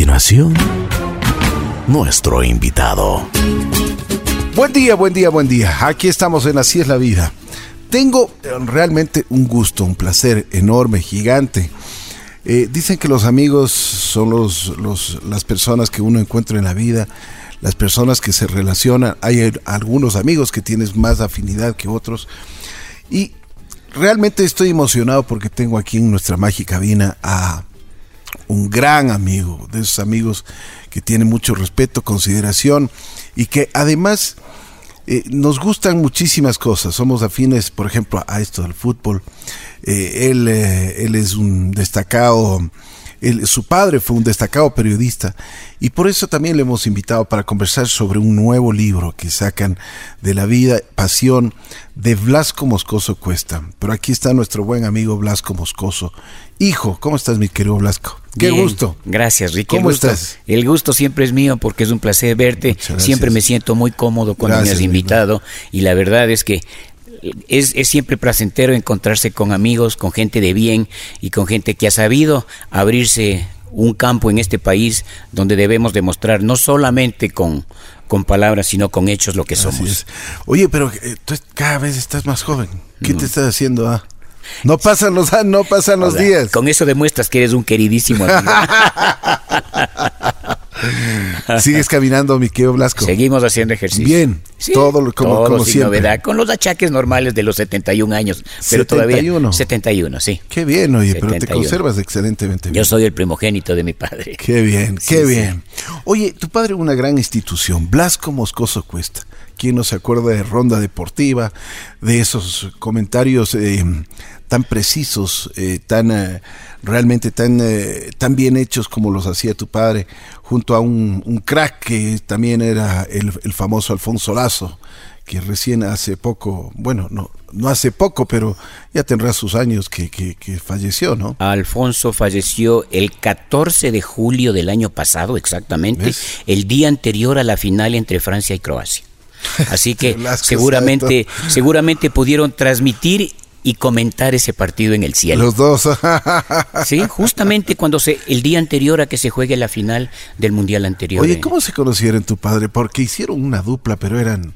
continuación, nuestro invitado. Buen día, buen día, buen día. Aquí estamos en Así es la vida. Tengo eh, realmente un gusto, un placer enorme, gigante. Eh, dicen que los amigos son los, las personas que uno encuentra en la vida, las personas que se relacionan. Hay algunos amigos que tienes más afinidad que otros. Y realmente estoy emocionado porque tengo aquí en nuestra mágica cabina a un gran amigo, de esos amigos que tienen mucho respeto, consideración y que además eh, nos gustan muchísimas cosas. Somos afines, por ejemplo, a esto del fútbol. Eh, él, eh, él es un destacado su padre fue un destacado periodista y por eso también le hemos invitado para conversar sobre un nuevo libro que sacan de la vida, pasión de Blasco Moscoso Cuesta. Pero aquí está nuestro buen amigo Blasco Moscoso. Hijo, ¿cómo estás mi querido Blasco? Qué gusto. Gracias, Ricky. ¿Cómo estás? El gusto siempre es mío porque es un placer verte. Siempre me siento muy cómodo cuando me has invitado y la verdad es que es, siempre placentero encontrarse con amigos, con gente de bien y con gente que ha sabido abrirse un campo en este país donde debemos demostrar no solamente con, con palabras, sino con hechos lo que somos. Oye, pero eh, tú cada vez estás más joven. ¿Qué te estás haciendo? Ah? No pasan los, no pasan los días. Con eso demuestras que eres un queridísimo amigo. Sigues caminando, mi querido Blasco. Seguimos haciendo ejercicio. Bien, todo como, como sin novedad, con los achaques normales de los 71 años, pero 71. todavía 71, sí. Qué bien, oye, pero te conservas excelentemente bien. Yo soy el primogénito de mi padre. Qué bien, qué bien. Oye, tu padre una gran institución, Blasco Moscoso Cuesta. ¿Quién no se acuerda de Ronda Deportiva, de esos comentarios eh, tan precisos, eh, tan eh, realmente tan, tan bien hechos como los hacía tu padre? junto a un, crack que también era el, famoso Alfonso Lazo, que recién hace poco, bueno, no, no hace poco, pero ya tendrá sus años que, falleció, ¿no? Alfonso falleció el 14 de julio del año pasado, exactamente, el día anterior a la final entre Francia y Croacia. Así que seguramente, seguramente pudieron transmitir y comentar ese partido en el cielo. Los dos. sí, justamente cuando se el día anterior a que se juegue la final del mundial anterior. Oye, ¿cómo se conocieron tu padre? Porque hicieron una dupla, pero eran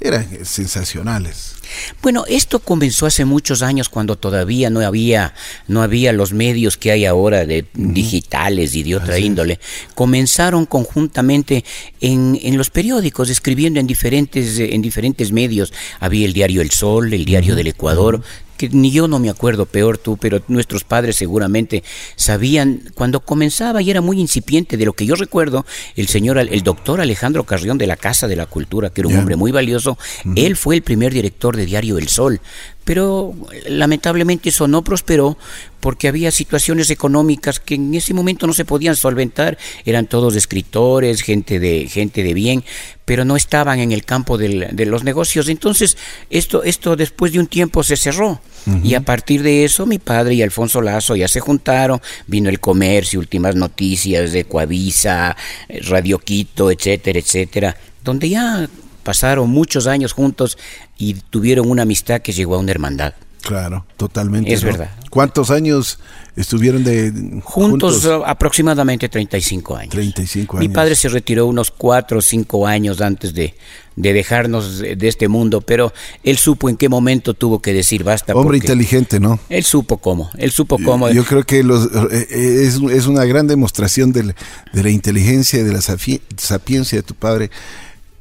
eran sensacionales. Bueno, esto comenzó hace muchos años cuando todavía no había, no había los medios que hay ahora de digitales y de otra índole. Comenzaron conjuntamente en, en, los periódicos, escribiendo en diferentes, en diferentes medios. Había el diario El Sol, el diario del Ecuador, que ni yo no me acuerdo, peor tú, pero nuestros padres seguramente sabían cuando comenzaba y era muy incipiente de lo que yo recuerdo, el señor, el doctor Alejandro Carrión de la Casa de la Cultura, que era un hombre muy valioso, él fue el primer director de Diario El Sol, pero lamentablemente eso no prosperó porque había situaciones económicas que en ese momento no se podían solventar, eran todos escritores, gente de, gente de bien, pero no estaban en el campo de los negocios. Entonces, esto, esto después de un tiempo se cerró. Y a partir de eso, mi padre y Alfonso Lazo ya se juntaron, vino el comercio, últimas noticias de Coavisa, Radio Quito, etcétera, etcétera, donde ya pasaron muchos años juntos y tuvieron una amistad que llegó a una hermandad. Claro, totalmente. Es verdad. ¿Cuántos años estuvieron de juntos? aproximadamente 35 años. 35 años. Mi padre se retiró unos 4 o 5 años antes de, de dejarnos de este mundo, pero él supo en qué momento tuvo que decir basta. Hombre inteligente, ¿no? Él supo cómo, él supo cómo. Yo creo que los, eh, eh, es, es, una gran demostración de, de la inteligencia y de la sapiencia de tu padre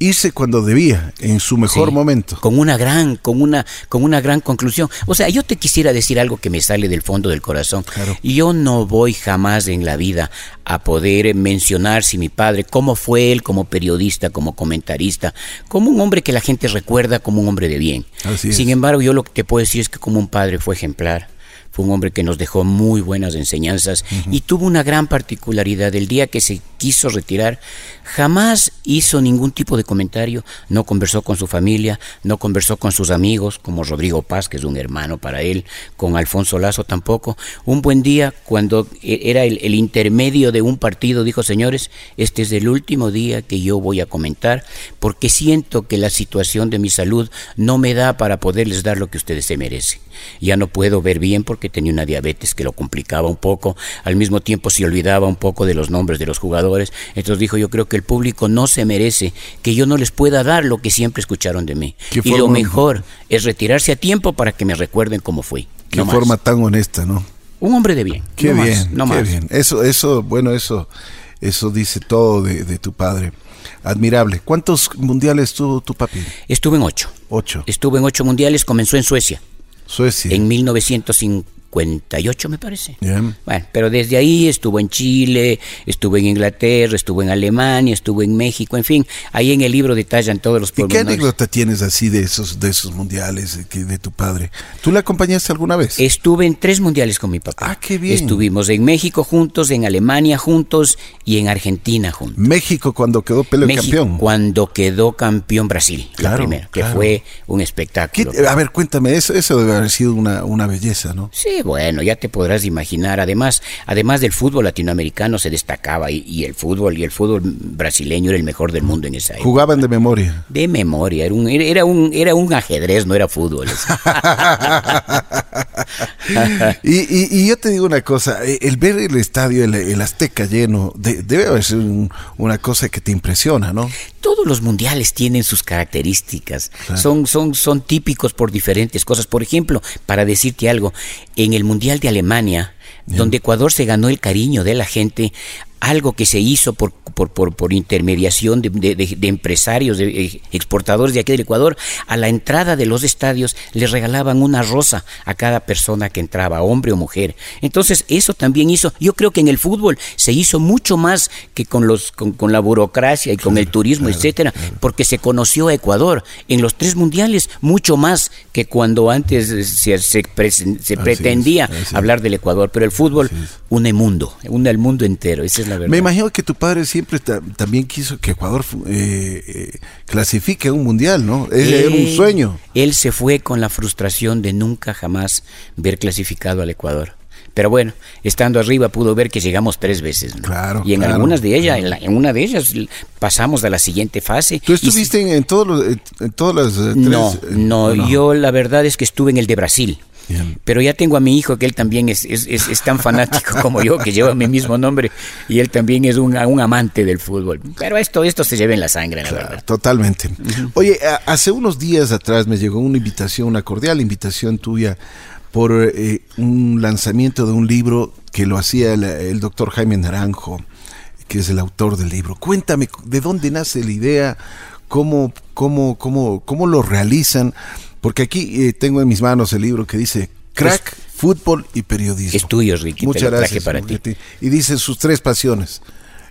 irse cuando debía, en su mejor momento. Con una gran, con una, con una gran conclusión. O sea, yo te quisiera decir algo que me sale del fondo del corazón. y Yo no voy jamás en la vida a poder mencionar si mi padre, cómo fue él como periodista, como comentarista, como un hombre que la gente recuerda como un hombre de bien. Sin embargo, yo lo que te puedo decir es que como un padre fue ejemplar fue un hombre que nos dejó muy buenas enseñanzas y tuvo una gran particularidad. El día que se quiso retirar, jamás hizo ningún tipo de comentario, no conversó con su familia, no conversó con sus amigos, como Rodrigo Paz, que es un hermano para él, con Alfonso Lazo tampoco. Un buen día, cuando e-, era el, el intermedio de un partido, dijo, señores, este es el último día que yo voy a comentar, porque siento que la situación de mi salud no me da para poderles dar lo que ustedes se merecen. Ya no puedo ver bien porque tenía una diabetes que lo complicaba un poco, al mismo tiempo se olvidaba un poco de los nombres de los jugadores, entonces dijo, yo creo que el público no se merece que yo no les pueda dar lo que siempre escucharon de mí. ¿Qué Y lo forma- mejor es retirarse a tiempo para que me recuerden cómo fui. Qué No más. forma tan honesta, ¿no? Un hombre de bien. Qué no más, bien, no qué más. bien. Eso, eso, bueno, eso, eso dice todo de, de tu padre. Admirable. ¿Cuántos mundiales tuvo tu papi? Estuve en ocho. Ocho. Estuve en ocho mundiales, comenzó en Suecia. Suecia. en 1958 me parece. Bueno, pero desde ahí estuvo en Chile, estuvo en Inglaterra, estuvo en Alemania, estuvo en México, en fin, ahí en el libro detallan todos los ¿Y qué anécdota tienes así de esos, de esos mundiales de, de tu padre? ¿Tú le acompañaste alguna vez? Estuve en tres mundiales con mi papá. Ah, qué bien. Estuvimos en México juntos, en Alemania juntos y en Argentina juntos. México cuando quedó Pele México campeón. cuando quedó campeón Brasil, Claro, la primera, que claro. fue un ¿Qué- espectáculo. a ver, cuéntame, eso, eso debe haber sido una, una belleza, ¿no? Sí, bueno, ya te podrás imaginar. Además, además del fútbol latinoamericano se destacaba y, y el fútbol y el fútbol brasileño era el mejor del mundo en esa época. Jugaban de memoria. De memoria, era un, era- un, era un ajedrez, no era fútbol. y, y- y yo te digo una cosa, eh, el ver el estadio, el, el Azteca lleno, de- debe haber sido un- una cosa que te impresiona, ¿no? Todos los mundiales tienen sus características, son, son, son típicos por diferentes cosas. Por ejemplo, para decirte algo, en el Mundial de Alemania, donde Ecuador se ganó el cariño de la gente, algo que se hizo por, por, por, por intermediación de, de- de- empresarios, de eh, exportadores de aquí del Ecuador, a la entrada de los estadios les regalaban una rosa a cada persona que entraba, hombre o mujer. Entonces eso también hizo, yo creo que en el fútbol se hizo mucho más que con, los, con, con la burocracia y con el turismo, etcétera, porque se conoció a Ecuador en los tres mundiales mucho más que cuando antes se, se, se pretendía es, hablar del Ecuador, pero el fútbol une mundo, une al mundo entero, esa es la verdad. Me imagino que tu padre siempre ta- también quiso que Ecuador eh, eh, clasifique a un mundial, ¿no? Ese era un Él- sueño. Él se fue con la frustración de nunca jamás ver clasificado al Ecuador. Pero bueno, estando arriba pudo ver que llegamos tres veces. ¿no? Claro, Y en claro, algunas de ellas, en, la- en una de ellas pasamos a la siguiente fase. ¿Tú Y estuviste en, en todos los, en, en todas las eh, tres? no, eh, no, yo la verdad es que estuve en el de Brasil. Bien. Pero ya tengo a mi hijo que él también es, es, es- es tan fanático como yo, que lleva mi mismo nombre, y él también es un, un amante del fútbol. Pero esto, esto se lleva en la sangre, la Claro, verdad. totalmente. Oye, hace unos días atrás me llegó una invitación, una cordial invitación tuya por eh, un lanzamiento de un libro que lo hacía el, el doctor Jaime Naranjo, que es el autor del libro. Cuéntame, ¿de dónde nace la idea? ¿Cómo, cómo, cómo, cómo lo realizan? Porque aquí eh, tengo en mis manos el libro que dice Crack, Fútbol y Periodismo. Es tuyo, Ricky, te Muchas lo traje gracias. para Ricky. Y dice sus tres pasiones.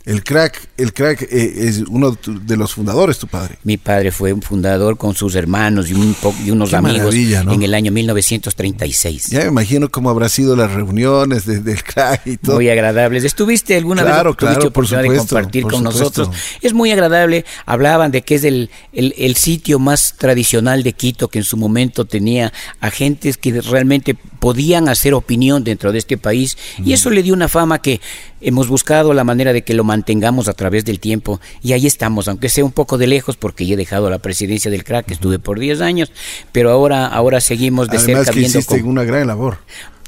El crack, el crack eh, es uno de los fundadores, tu padre. Mi padre fue un fundador con sus hermanos y, un y unos Qué amigos en el año 1936. Ya me imagino cómo habrá sido las reuniones de- del crack y todo. Muy agradables. ¿Estuviste alguna Claro, vez? Claro, por de supuesto, compartir por con supuesto. nosotros. Es muy agradable. Hablaban de que es el, el, el sitio más tradicional de Quito que en su momento tenía agentes que realmente podían hacer opinión dentro de este país y eso le dio una fama que hemos buscado la manera de que lo mantengamos a través del tiempo y ahí estamos, aunque sea un poco de lejos porque ya he dejado la presidencia del crack, estuve por 10 años, pero ahora, ahora seguimos de Además cerca que viendo hiciste una gran labor.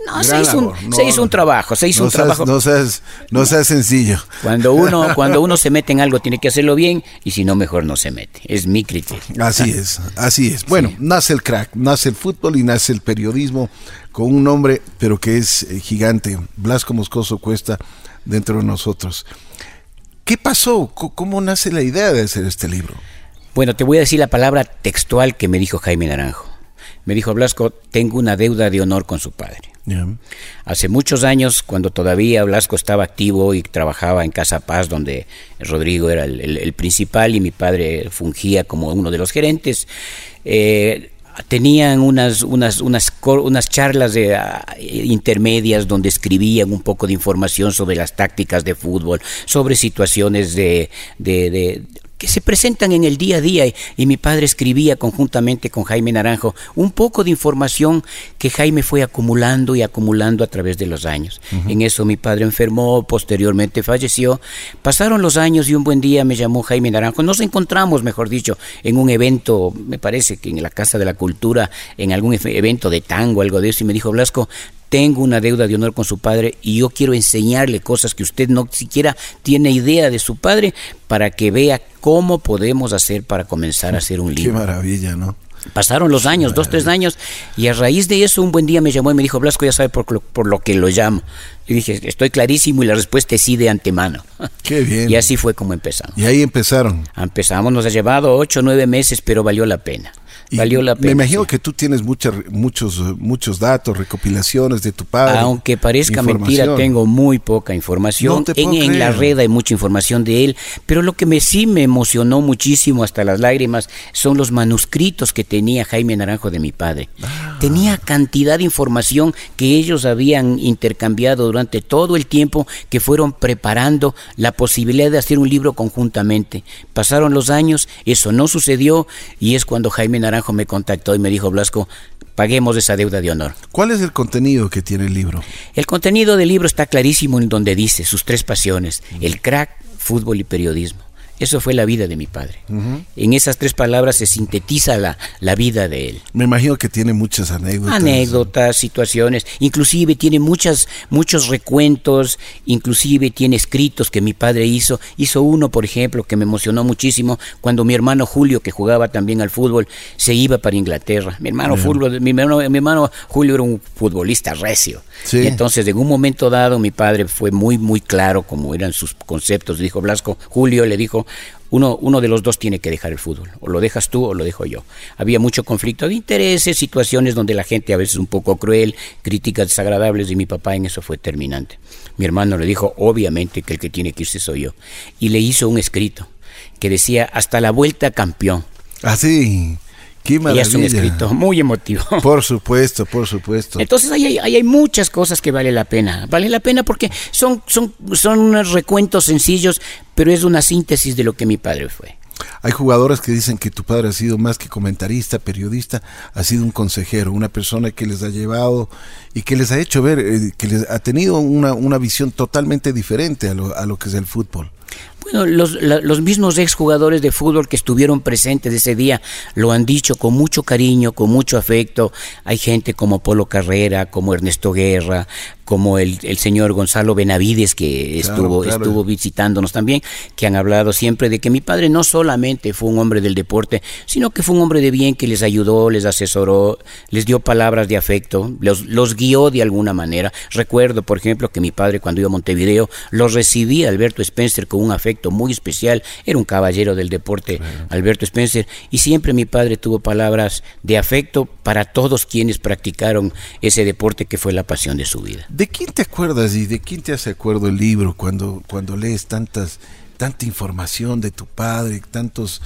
No, se hizo, un. No, se hizo un trabajo, se hizo no un seas, trabajo. No seas, no seas sencillo. Cuando uno, cuando uno se mete en algo tiene que hacerlo bien y si no mejor no se mete. Es mi criterio. Así es, así es. Bueno, nace el crack, nace el fútbol y nace el periodismo con un nombre, pero que es eh, gigante. Blasco Moscoso Cuesta dentro de nosotros. ¿Qué pasó? ¿Cómo nace la idea de hacer este libro? Bueno, te voy a decir la palabra textual que me dijo Jaime Naranjo. Me dijo Blasco, tengo una deuda de honor con su padre. Hace muchos años, cuando todavía Blasco estaba activo y trabajaba en Casa Paz, donde Rodrigo era el, el- el principal y mi padre fungía como uno de los gerentes, eh, tenían unas, unas, unas, unas charlas de, ah, intermedias donde escribían un poco de información sobre las tácticas de fútbol, sobre situaciones de, de que se presentan en el día a día y, mi padre escribía conjuntamente con Jaime Naranjo un poco de información que Jaime fue acumulando y acumulando a través de los años. En eso mi padre enfermó, posteriormente falleció. Pasaron los años y un buen día me llamó Jaime Naranjo. Nos encontramos, mejor dicho, en un evento, me parece que en la Casa de la Cultura, en algún evento de tango, algo de eso, y me dijo, Blasco, tengo una deuda de honor con su padre y yo quiero enseñarle cosas que usted no siquiera tiene idea de su padre para que vea cómo podemos hacer para comenzar a hacer un libro. Qué maravilla, ¿no? Pasaron los años, dos, tres años, y a raíz de eso un buen día me llamó y me dijo, Blasco ya sabe por lo, por lo que lo llamo. Y dije, estoy clarísimo y la respuesta es sí de antemano. Qué bien. Y así fue como empezamos. Y ahí empezaron. Empezamos, nos ha llevado ocho o nueve meses, pero valió la pena. Valió la pena. Me imagino que tú tienes muchos, muchos datos, recopilaciones de tu padre. Aunque parezca mentira, tengo muy poca información. en, la red hay mucha información de él, pero lo que me sí me emocionó muchísimo hasta las lágrimas son los manuscritos que tenía Jaime Naranjo de mi padre. Ah. Tenía cantidad de información que ellos habían intercambiado durante todo el tiempo que fueron preparando la posibilidad de hacer un libro conjuntamente. Pasaron los años, eso no sucedió y es cuando Jaime Naranjo me contactó y me dijo, Blasco, paguemos esa deuda de honor. ¿Cuál es el contenido que tiene el libro? El contenido del libro está clarísimo en donde dice sus tres pasiones, el crack, fútbol y periodismo. Eso fue la vida de mi padre. En esas tres palabras se sintetiza la, la, vida de él. Me imagino que tiene muchas anécdotas. Anécdotas, situaciones, inclusive tiene muchas, muchos recuentos, inclusive tiene escritos que mi padre hizo. Hizo uno, por ejemplo, que me emocionó muchísimo cuando mi hermano Julio, que jugaba también al fútbol, se iba para Inglaterra. Mi hermano, Julio, mi hermano, mi hermano Julio era un futbolista recio. Y entonces, en un momento dado, mi padre fue muy, muy claro como eran sus conceptos. Dijo Blasco, Julio le dijo, uno, uno de los dos tiene que dejar el fútbol, o lo dejas tú o lo dejo yo. Había mucho conflicto de intereses, situaciones donde la gente a veces un poco cruel, críticas desagradables, y mi papá en eso fue terminante. Mi hermano le dijo, obviamente que el que tiene que irse soy yo. Y le hizo un escrito que decía, hasta la vuelta campeón. Así. Qué y es un escrito muy emotivo. Por supuesto, por supuesto. Entonces ahí hay, hay, muchas cosas que vale la pena. Vale la pena porque son, son, son unos recuentos sencillos, pero es una síntesis de lo que mi padre fue. Hay jugadores que dicen que tu padre ha sido más que comentarista, periodista, ha sido un consejero, una persona que les ha llevado y que les ha hecho ver, eh, que les ha tenido una, una visión totalmente diferente a lo, a lo que es el fútbol. Bueno, los, los mismos exjugadores de fútbol que estuvieron presentes ese día lo han dicho con mucho cariño, con mucho afecto. Hay gente como Polo Carrera, como Ernesto Guerra, como el, el, señor Gonzalo Benavides, que estuvo, estuvo visitándonos también, que han hablado siempre de que mi padre no solamente fue un hombre del deporte, sino que fue un hombre de bien que les ayudó, les asesoró, les dio palabras de afecto, los, los guió de alguna manera. Recuerdo, por ejemplo, que mi padre cuando iba a Montevideo, los recibía Alberto Spencer con un afecto muy especial, era un caballero del deporte, Alberto Spencer, y siempre mi padre tuvo palabras de afecto para todos quienes practicaron ese deporte que fue la pasión de su vida. ¿De quién te acuerdas y de quién te hace acuerdo el libro cuando, cuando lees tantas, tanta información de tu padre, tantas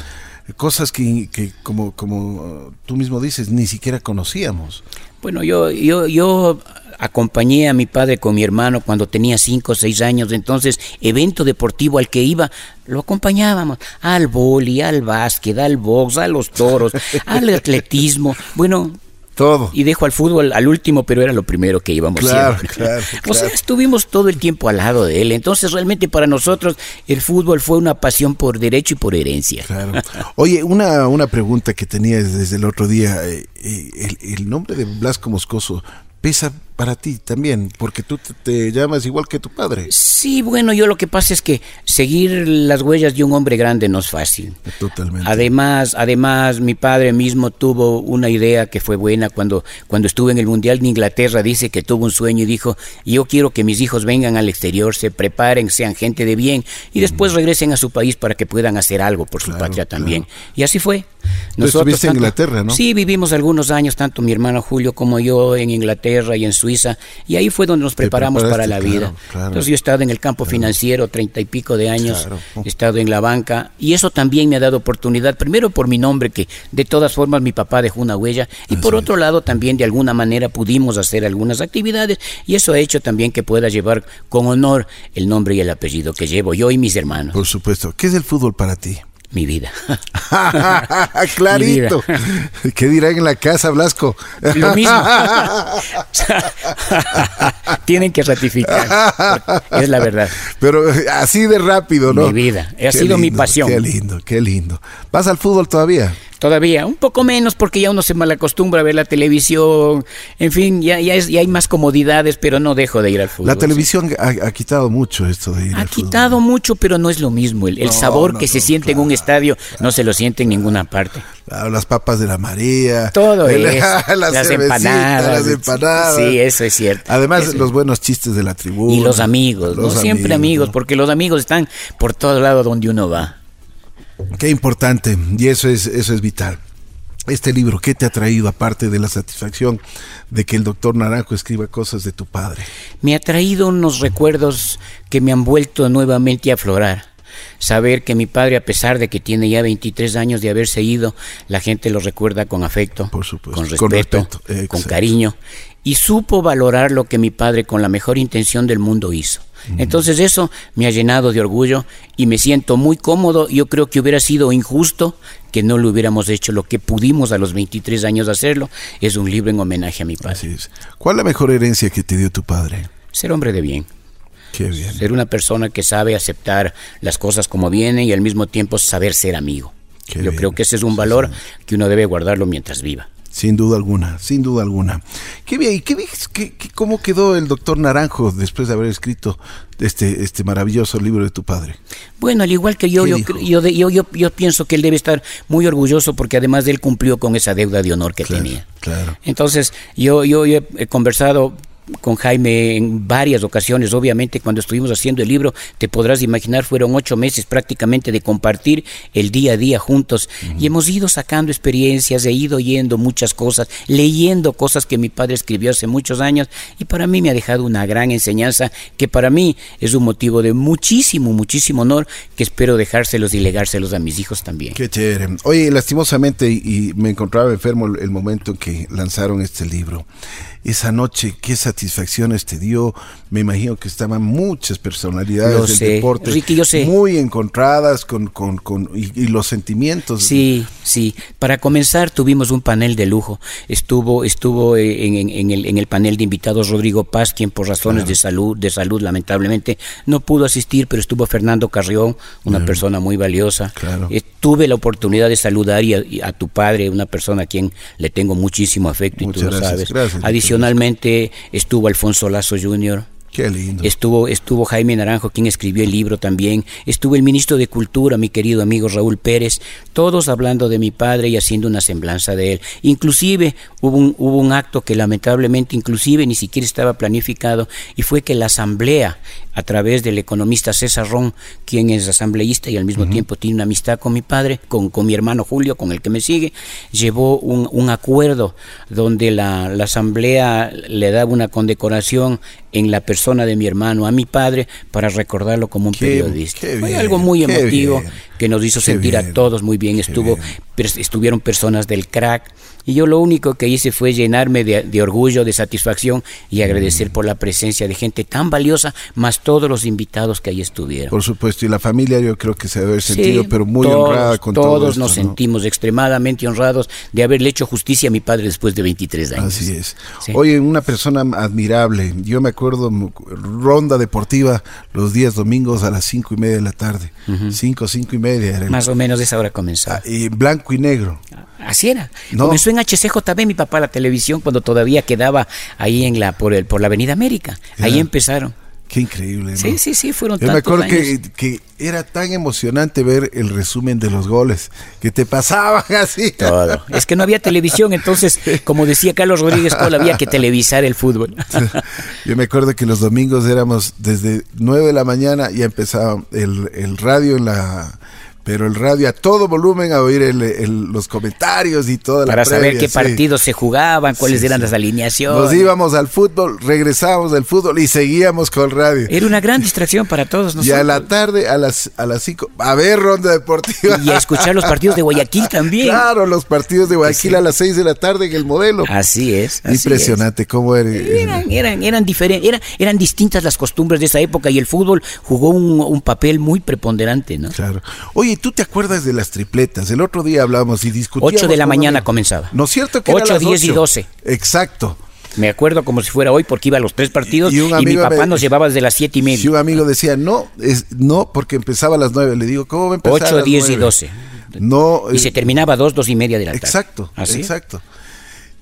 cosas que, que, como, como tú mismo dices, ni siquiera conocíamos? Bueno, yo, yo, yo acompañé a mi padre con mi hermano cuando tenía cinco o seis años, entonces evento deportivo al que iba, lo acompañábamos al boli, al básquet, al box, a los toros, al atletismo. Bueno, todo. Y dejo al fútbol al último, pero era lo primero que íbamos claro, Claro, O sea, estuvimos todo el tiempo al lado de él. Entonces, realmente para nosotros el fútbol fue una pasión por derecho y por herencia. Claro. Oye, una, una pregunta que tenía desde el otro día. Eh, eh, el, el, nombre de Blasco Moscoso pesa para ti también, porque tú te, llamas igual que tu padre. Sí, bueno, yo lo que pasa es que seguir las huellas de un hombre grande no es fácil. Totalmente. Además, además mi padre mismo tuvo una idea que fue buena cuando cuando estuve en el Mundial de Inglaterra, dice que tuvo un sueño y dijo, "Yo quiero que mis hijos vengan al exterior, se preparen, sean gente de bien y después regresen a su país para que puedan hacer algo por su patria también." Y así fue. Nosotros estuviste en Inglaterra, ¿no? Sí, vivimos algunos años tanto mi hermano Julio como yo en Inglaterra y en Suecia Suiza, y ahí fue donde nos preparamos para la vida. Entonces yo he estado en el campo financiero treinta y pico de años, he estado en la banca, y eso también me ha dado oportunidad, primero por mi nombre, que de todas formas mi papá dejó una huella, y por otro lado también de alguna manera pudimos hacer algunas actividades, y eso ha hecho también que pueda llevar con honor el nombre y el apellido que llevo yo y mis hermanos. Por supuesto. ¿Qué es el fútbol para ti? Mi vida. Clarito. ¿Qué dirán en la casa, Blasco? Lo mismo. Tienen que ratificar. Es la verdad. Pero así de rápido, ¿no? Mi vida. Ha sido mi pasión. Qué lindo, qué lindo. ¿Vas al fútbol todavía? Todavía, un poco menos porque ya uno se malacostumbra a ver la televisión, en fin, ya, ya, es, ya hay más comodidades, pero no dejo de ir al fútbol. La televisión ha, quitado mucho esto de ir Ha quitado mucho, pero no es lo mismo. El, sabor que se siente en un estadio no se lo siente en ninguna parte. las papas de la María. Todo eso. las, empanadas. Las empanadas. Sí, eso es cierto. Además, los buenos chistes de la tribuna. Y los amigos, ¿no? Siempre amigos, porque los amigos están por todo lado donde uno va. Qué importante, y eso es, eso es vital. Este libro, ¿qué te ha traído aparte de la satisfacción de que el doctor Naranjo escriba cosas de tu padre? Me ha traído unos recuerdos que me han vuelto nuevamente a aflorar. Saber que mi padre, a pesar de que tiene ya 23 años de haberse ido, la gente lo recuerda con afecto, con respeto, con cariño, y supo valorar lo que mi padre con la mejor intención del mundo hizo. Entonces eso me ha llenado de orgullo y me siento muy cómodo. Yo creo que hubiera sido injusto que no lo hubiéramos hecho lo que pudimos a los 23 años hacerlo. Es un libro en homenaje a mi padre. ¿Cuál es la mejor herencia que te dio tu padre? Ser hombre de bien. Qué bien. Ser una persona que sabe aceptar las cosas como vienen y al mismo tiempo saber ser amigo. Yo creo que ese es un valor que uno debe guardarlo mientras viva. Sin duda alguna, sin duda alguna. Qué bien, ¿qué, qué, cómo quedó el doctor Naranjo después de haber escrito este, este maravilloso libro de tu padre? Bueno, al igual que yo, yo, yo, yo, yo, pienso que él debe estar muy orgulloso porque además de él cumplió con esa deuda de honor que tenía. Claro. Entonces, yo, yo he conversado con Jaime en varias ocasiones, obviamente cuando estuvimos haciendo el libro, te podrás imaginar, fueron ocho meses prácticamente de compartir el día a día juntos y hemos ido sacando experiencias, he ido oyendo muchas cosas, leyendo cosas que mi padre escribió hace muchos años y para mí me ha dejado una gran enseñanza que para mí es un motivo de muchísimo, muchísimo honor que espero dejárselos y legárselos a mis hijos también. Qué chévere. Oye, lastimosamente, y me encontraba enfermo el momento en que lanzaron este libro esa noche, qué satisfacciones te dio. Me imagino que estaban muchas personalidades del deporte muy encontradas con, con, con y, los sentimientos. Sí, sí. Para comenzar tuvimos un panel de lujo. Estuvo, estuvo en, en, el, en el panel de invitados Rodrigo Paz, quien por razones de salud, de salud lamentablemente no pudo asistir, pero estuvo Fernando Carrión, una persona muy valiosa. Claro. Tuve la oportunidad de saludar y a, tu padre, una persona a quien le tengo muchísimo afecto y tú lo sabes. Adicionalmente estuvo Alfonso Lazo Jr., Qué lindo. Estuvo, estuvo Jaime Naranjo, quien escribió el libro también. Estuvo el ministro de Cultura, mi querido amigo Raúl Pérez. Todos hablando de mi padre y haciendo una semblanza de él. Inclusive hubo un, hubo un acto que lamentablemente inclusive ni siquiera estaba planificado y fue que la asamblea, a través del economista César Ron, quien es asambleísta y al mismo tiempo tiene una amistad con mi padre, con, con, mi hermano Julio, con el que me sigue, llevó un, un acuerdo donde la, la asamblea le daba una condecoración en la persona de mi hermano a mi padre para recordarlo como un periodista. Fue algo muy emotivo que nos hizo sentir a todos muy bien. Estuvo, estuvieron personas del crack, y yo lo único que hice fue llenarme de, orgullo, de satisfacción y agradecer por la presencia de gente tan valiosa, más todos los invitados que ahí estuvieron. Por supuesto, y la familia yo creo que se debe haber sentido, pero muy honrada con todos todo Todos nos sentimos extremadamente honrados de haberle hecho justicia a mi padre después de 23 años. Así es. Oye, una persona admirable. Yo me acuerdo, ronda deportiva los días domingos a las cinco y media de la tarde. Cinco, cinco y media. Más o menos esa hora comenzó. Ah, y blanco y negro. Así era. Comenzó en HCJB mi papá la televisión cuando todavía quedaba ahí en la por el por la Avenida América. Ahí empezaron. Qué increíble. Sí, sí, sí, fueron Yo me acuerdo Que, que, era tan emocionante ver el resumen de los goles, que te pasaban así. Todo. Es que no había televisión, entonces, como decía Carlos Rodríguez había que televisar el fútbol. Yo me acuerdo que los domingos éramos desde 9 de la mañana, y empezaba el, el radio en la pero el radio a todo volumen a oír el- el- los comentarios y toda la Para saber qué sí. partidos se jugaban, cuáles Sí, eran sí. las alineaciones. Nos íbamos al fútbol, regresábamos del fútbol y seguíamos con el radio. Era una gran distracción para todos Y nosotros. a la tarde, a las a las 5, a ver ronda deportiva. Y a escuchar los partidos de Guayaquil también. Claro, los partidos de Guayaquil a las 6 de la tarde en el modelo. Así es. así Impresionante cómo era. es. Eran, eran, eran diferentes, eran, eran distintas las costumbres de esa época y el fútbol jugó un, un papel muy preponderante, ¿no? Claro. Oye, ¿tú te acuerdas de las tripletas? El otro día hablábamos y discutíamos. 8 de la mañana amigos. comenzaba. ¿No es cierto que era 8, las 10 y 8? 12. Exacto. Me acuerdo como si fuera hoy porque iba a los tres partidos Y y, mi papá me- nos llevaba desde las siete y Si media. un amigo decía, no, es, no, porque empezaba a las 9. Le digo, ¿cómo va a empezar? a 8, las 10 y 9? 12. No. Y eh, se terminaba a 2, 2 y media de la tarde. Exacto, Así. exacto.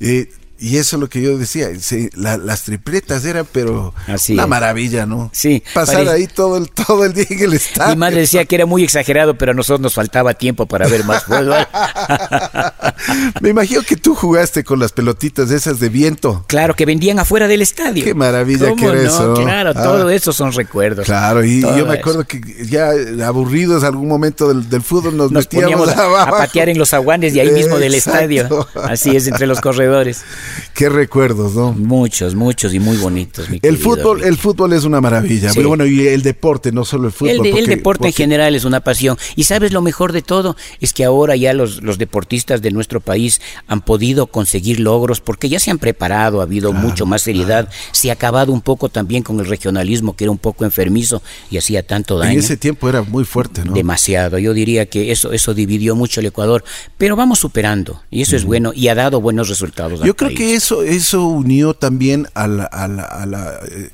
Eh, y eso es lo que yo decía, sí, la- las tripletas eran, pero Así una es. maravilla, ¿no? Sí, Pasar parece- ahí todo el, todo el día en el estadio. Mi madre decía que era muy exagerado, pero a nosotros nos faltaba tiempo para ver más fútbol. Me imagino que tú jugaste con las pelotitas esas de viento. Claro, que vendían afuera del estadio. Qué maravilla ¿Cómo que era no? eso. Claro, Ah. todo eso son recuerdos. Claro, y Todo yo me eso. acuerdo que ya aburridos algún momento del, del fútbol nos, Nos metíamos poníamos a, patear en los aguanes de ahí mismo del estadio. Así es, entre los corredores. Qué recuerdos, ¿no? Muchos, muchos y muy bonitos. mi El fútbol, Ricky. el fútbol es una maravilla. Sí. Pero bueno, y el deporte, no solo el fútbol. El, de- el porque- deporte en porque- general es una pasión. Y sabes lo mejor de todo es que ahora ya los, los deportistas de nuestro país han podido conseguir logros porque ya se han preparado, ha habido mucho más seriedad. Se ha acabado un poco también con el regionalismo que era un poco enfermizo y hacía tanto daño. En ese tiempo era muy fuerte, ¿no? Demasiado. Yo diría que eso, eso dividió mucho el Ecuador. Pero vamos superando. Y eso es bueno y ha dado buenos resultados. Yo creo país. Que eso, eso unió también a la, a la, a la, eh,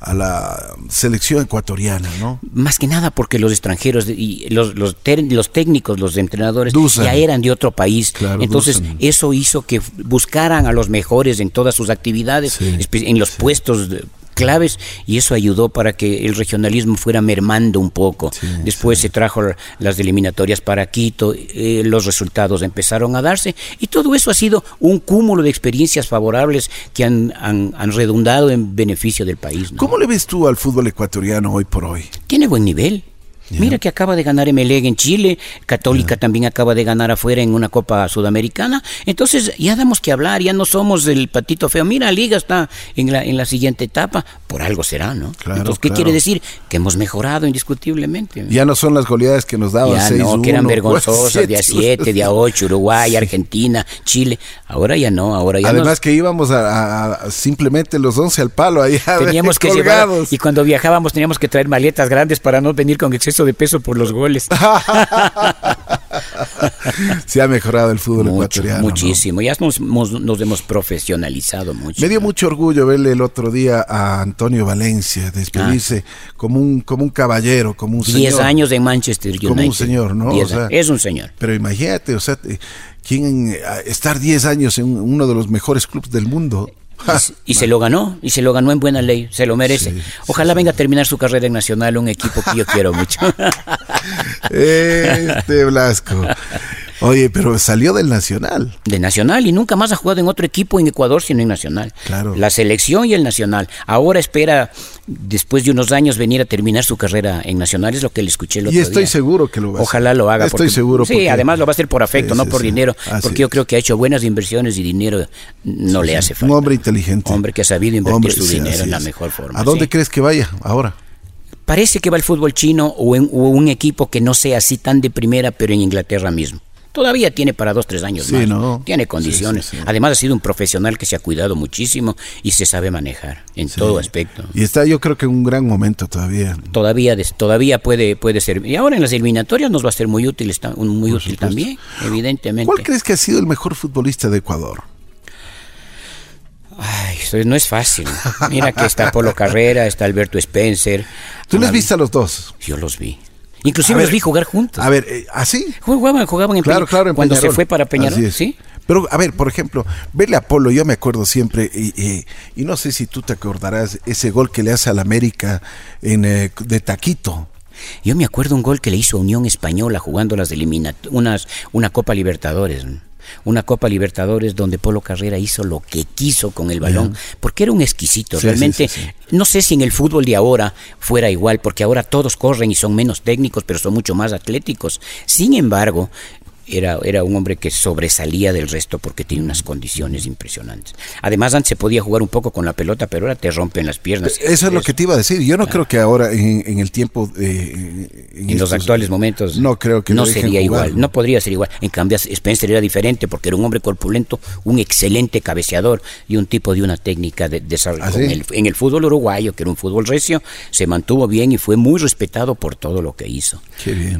a la selección ecuatoriana, ¿no? Más que nada porque los extranjeros y los, los, ter- los técnicos, los entrenadores Dusan. ya eran de otro país. Claro, Entonces Dusan. eso hizo que buscaran a los mejores en todas sus actividades, Sí, en los puestos claves y eso ayudó para que el regionalismo fuera mermando un poco. Después se trajo las eliminatorias para Quito, eh, los resultados empezaron a darse y todo eso ha sido un cúmulo de experiencias favorables que han, han, han redundado en beneficio del país. ¿no? ¿Cómo le ves tú al fútbol ecuatoriano hoy por hoy? Tiene buen nivel. Mira que acaba de ganar Emelec en Chile, Católica también acaba de ganar afuera en una Copa Sudamericana. Entonces ya damos que hablar, ya no somos el patito feo. Mira, Liga está en la, en la siguiente etapa, por algo será, ¿no? Claro, Entonces, ¿qué claro. quiere decir? Que hemos mejorado indiscutiblemente. Ya no son las goleadas que nos daban Ya 6 no, que eran vergonzosas, de a 7, de a 8, Uruguay, Argentina, Chile. Ahora ya no, ahora ya Además nos- que íbamos a, simplemente los 11 al palo allá Teníamos que llevar, y cuando viajábamos teníamos que traer maletas grandes para no venir con exceso de peso por los goles. Se ha mejorado el fútbol Mucho, ecuatoriano. ¿no? muchísimo. Ya nos, hemos- nos hemos profesionalizado mucho. Me dio ¿no? mucho orgullo verle el otro día a Antonio Valencia despedirse como un como un caballero, como un Diez señor. años en Manchester United. Como un señor, ¿no? Diez O sea, es un señor. Pero imagínate, o sea, ¿quién, estar 10 años en uno de los mejores clubes del mundo. Y se lo ganó, y se lo ganó en buena ley, se lo merece. Sí, Ojalá venga a terminar su carrera en Nacional, un equipo que yo quiero mucho. Este Blasco. Oye, pero salió del Nacional. De Nacional y nunca más ha jugado en otro equipo en Ecuador sino en Nacional. Claro. La selección y el Nacional. Ahora espera, después de unos años, venir a terminar su carrera en Nacional, es lo que le escuché el otro Y estoy día. seguro que lo va a hacer. Ojalá lo haga. Estoy porque- seguro. Sí, porque- además lo va a hacer por afecto, Sí, no sí, por sí. dinero. Así porque yo creo que ha hecho buenas inversiones y dinero no le hace falta. Un hombre inteligente. Hombre que ha sabido invertir Hombre, su dinero en la mejor forma. ¿A dónde crees que vaya ahora? Parece que va el fútbol chino o, en, o un equipo que no sea así tan de primera, pero en Inglaterra mismo. Todavía tiene para dos, tres años Sí, más. ¿no? Tiene condiciones. sí, sí. Además ha sido un profesional que se ha cuidado muchísimo y se sabe manejar en todo aspecto. Y está yo creo que en un gran momento todavía. Todavía, todavía puede, puede ser. Y ahora en las eliminatorias nos va a ser muy útil, está- muy útil supuesto. también, evidentemente. ¿Cuál crees que ha sido el mejor futbolista de Ecuador? Ay, no es fácil. Mira que está Polo Carrera, está Alberto Spencer. ¿Tú les viste a los dos? Yo los vi. Inclusive A ver, los vi jugar juntos. A ver, eh, ¿así? Jugaban, jugaban en Claro, claro, en cuando se fue para Peñarol. ¿sí? Pero, a ver, por ejemplo, verle a Polo, yo me acuerdo siempre, y, y- y no sé si tú te acordarás, ese gol que le hace al América en, eh, de Taquito. Yo me acuerdo un gol que le hizo a Unión Española jugando las unas una Copa Libertadores. Una Copa Libertadores donde Polo Carrera hizo lo que quiso con el balón, porque era un exquisito. Realmente, no sé si en el fútbol de ahora fuera igual, porque ahora todos corren y son menos técnicos, pero son mucho más atléticos. Sin embargo, era, era un hombre que sobresalía del resto porque tiene unas condiciones impresionantes. Además, antes se podía jugar un poco con la pelota, pero ahora te rompen las piernas. Eso es lo que te iba a decir. Yo no creo que ahora, en, el tiempo. Eh, en, los actuales momentos. No creo que No sería igual. No podría ser igual. En cambio, Spencer era diferente porque era un hombre corpulento, un excelente cabeceador y un tipo de una técnica de desarrollo. ¿Ah, en el fútbol uruguayo, que era un fútbol recio, se mantuvo bien y fue muy respetado por todo lo que hizo.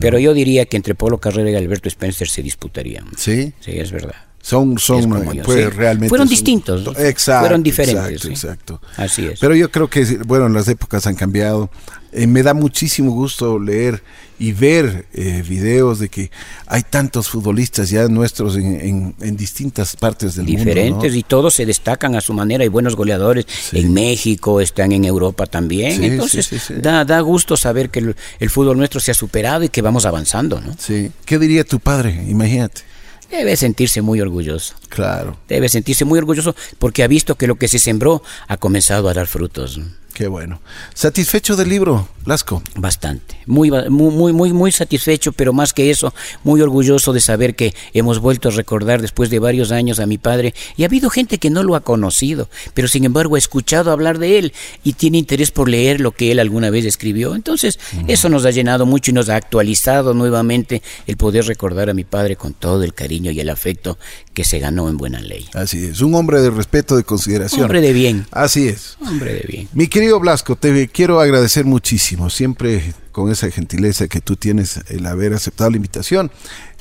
pero yo diría que entre Polo Carrera y Alberto Spencer se disputarían. Sí. Sí, es verdad. Son, son pues, realmente fueron distintos, exacto, fueron diferentes. Exacto, Así es. Pero yo creo que, bueno, las épocas han cambiado. Eh, me da muchísimo gusto leer y ver eh, videos de que hay tantos futbolistas ya nuestros en, distintas partes del mundo. Diferentes y todos se destacan a su manera. Hay buenos goleadores en México, están en Europa también. Entonces da, da gusto saber que el, el, fútbol nuestro se ha superado y que vamos avanzando. ¿no? Sí. ¿Qué diría tu padre? Imagínate. Debe sentirse muy orgulloso. Claro. Debe sentirse muy orgulloso porque ha visto que lo que se sembró ha comenzado a dar frutos. Qué bueno. ¿Satisfecho del libro, Blasco? Bastante. Muy, muy, muy, muy satisfecho, pero más que eso, muy orgulloso de saber que hemos vuelto a recordar después de varios años a mi padre. Y ha habido gente que no lo ha conocido, pero sin embargo ha escuchado hablar de él y tiene interés por leer lo que él alguna vez escribió. Entonces, eso nos ha llenado mucho y nos ha actualizado nuevamente el poder recordar a mi padre con todo el cariño y el afecto que se ganó en buena ley. Así es. Un hombre de respeto, de consideración. Hombre de bien. Así es. Hombre de bien. Mi querido Blasco, te quiero agradecer muchísimo, siempre con esa gentileza que tú tienes el haber aceptado la invitación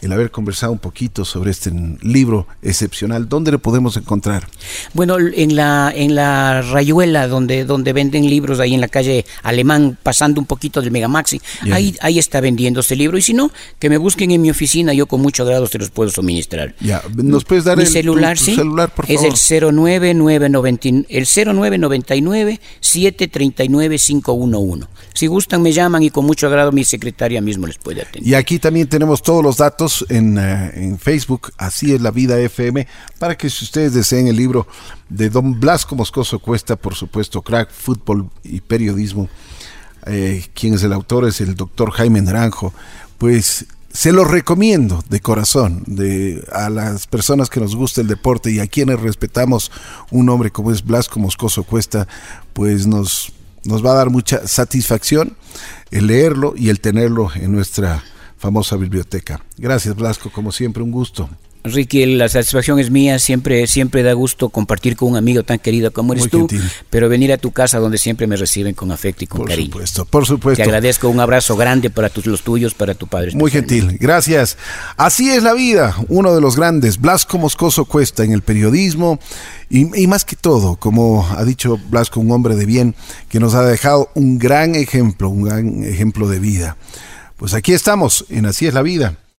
el haber conversado un poquito sobre este libro excepcional. ¿Dónde lo podemos encontrar? Bueno, en la en la Rayuela, donde donde venden libros, ahí en la calle Alemán, pasando un poquito del Megamaxi, ahí ahí está vendiéndose el libro. Y si no, que me busquen en mi oficina, yo con mucho agrado se los puedo suministrar. Ya, ¿nos puedes dar el celular, sí, celular, por favor? Es el 09990, el 0999 739 511. Si gustan me llaman y con mucho agrado mi secretaria mismo les puede atender. Y aquí también tenemos todos los datos eh, en, Facebook, Así es la vida FM, para que si ustedes deseen el libro de Don Blasco Moscoso Cuesta, por supuesto, crack, fútbol y periodismo, eh, quien es el autor es el doctor Jaime Naranjo, pues se lo recomiendo de corazón de, a las personas que nos gusta el deporte y a quienes respetamos un hombre como es Blasco Moscoso Cuesta, pues nos, nos va a dar mucha satisfacción el leerlo y el tenerlo en nuestra famosa biblioteca. Gracias Blasco, como siempre un gusto. Ricky, la satisfacción es mía, siempre, siempre da gusto compartir con un amigo tan querido como eres tú, pero venir a tu casa donde siempre me reciben con afecto y con cariño. Por supuesto, por supuesto. Te agradezco un abrazo grande para tus, los tuyos, para tu padre. Muy gentil, gracias. Así es la vida, uno de los grandes, Blasco Moscoso Cuesta en el periodismo y, y más que todo, como ha dicho Blasco, un hombre de bien que nos ha dejado un gran ejemplo, un gran ejemplo de vida. Pues aquí estamos, en Así es la vida.